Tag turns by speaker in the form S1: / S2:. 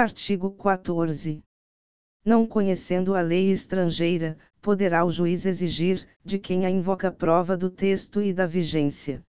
S1: Artigo 14. Não conhecendo a lei estrangeira, poderá o juiz exigir, de quem a invoca prova do texto e da vigência.